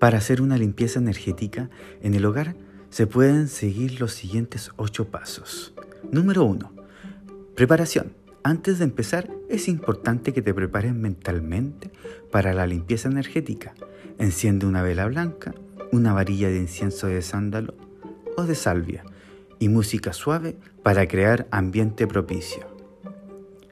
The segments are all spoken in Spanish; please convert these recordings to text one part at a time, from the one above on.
Para hacer una limpieza energética en el hogar se pueden seguir los siguientes ocho pasos. Número 1. Preparación. Antes de empezar, es importante que te prepares mentalmente para la limpieza energética. Enciende una vela blanca, una varilla de incienso de sándalo o de salvia y música suave para crear ambiente propicio.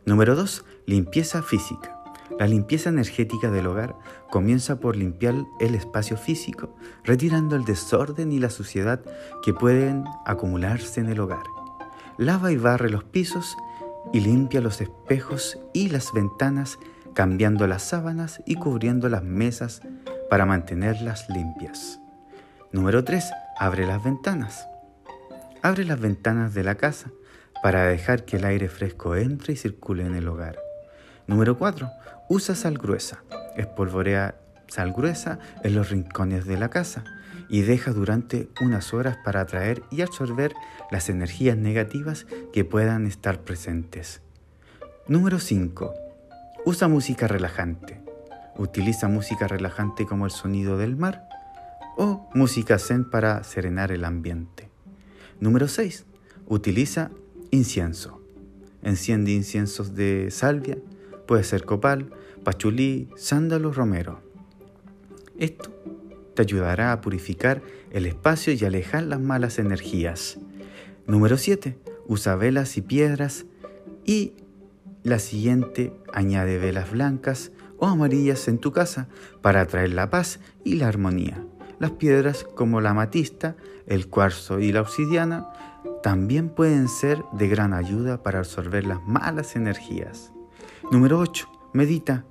Número 2. Limpieza física. La limpieza energética del hogar comienza por limpiar el espacio físico, retirando el desorden y la suciedad que pueden acumularse en el hogar. Lava y barre los pisos y limpia los espejos y las ventanas, cambiando las sábanas y cubriendo las mesas para mantenerlas limpias. Número 3. Abre las ventanas. Abre las ventanas de la casa para dejar que el aire fresco entre y circule en el hogar. Número 4. Usa sal gruesa. Espolvorea sal gruesa en los rincones de la casa y deja durante unas horas para atraer y absorber las energías negativas que puedan estar presentes. Número 5. Usa música relajante. Utiliza música relajante como el sonido del mar o música zen para serenar el ambiente. Número 6. Utiliza incienso. Enciende inciensos de salvia, Puede ser copal, pachulí, sándalo, romero. Esto te ayudará a purificar el espacio y alejar las malas energías. Número 7. Usa velas y piedras. Y la siguiente, añade velas blancas o amarillas en tu casa para atraer la paz y la armonía. Las piedras como la amatista, el cuarzo y la obsidiana también pueden ser de gran ayuda para absorber las malas energías. Número 8. Medita.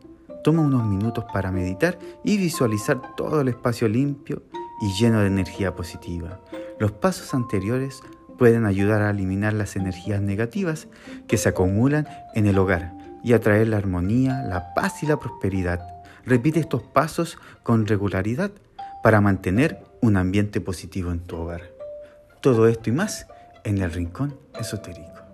Toma unos minutos para meditar y visualizar todo el espacio limpio y lleno de energía positiva. Los pasos anteriores pueden ayudar a eliminar las energías negativas que se acumulan en el hogar y atraer la armonía, la paz y la prosperidad. Repite estos pasos con regularidad para mantener un ambiente positivo en tu hogar. Todo esto y más en el Rincón Esotérico.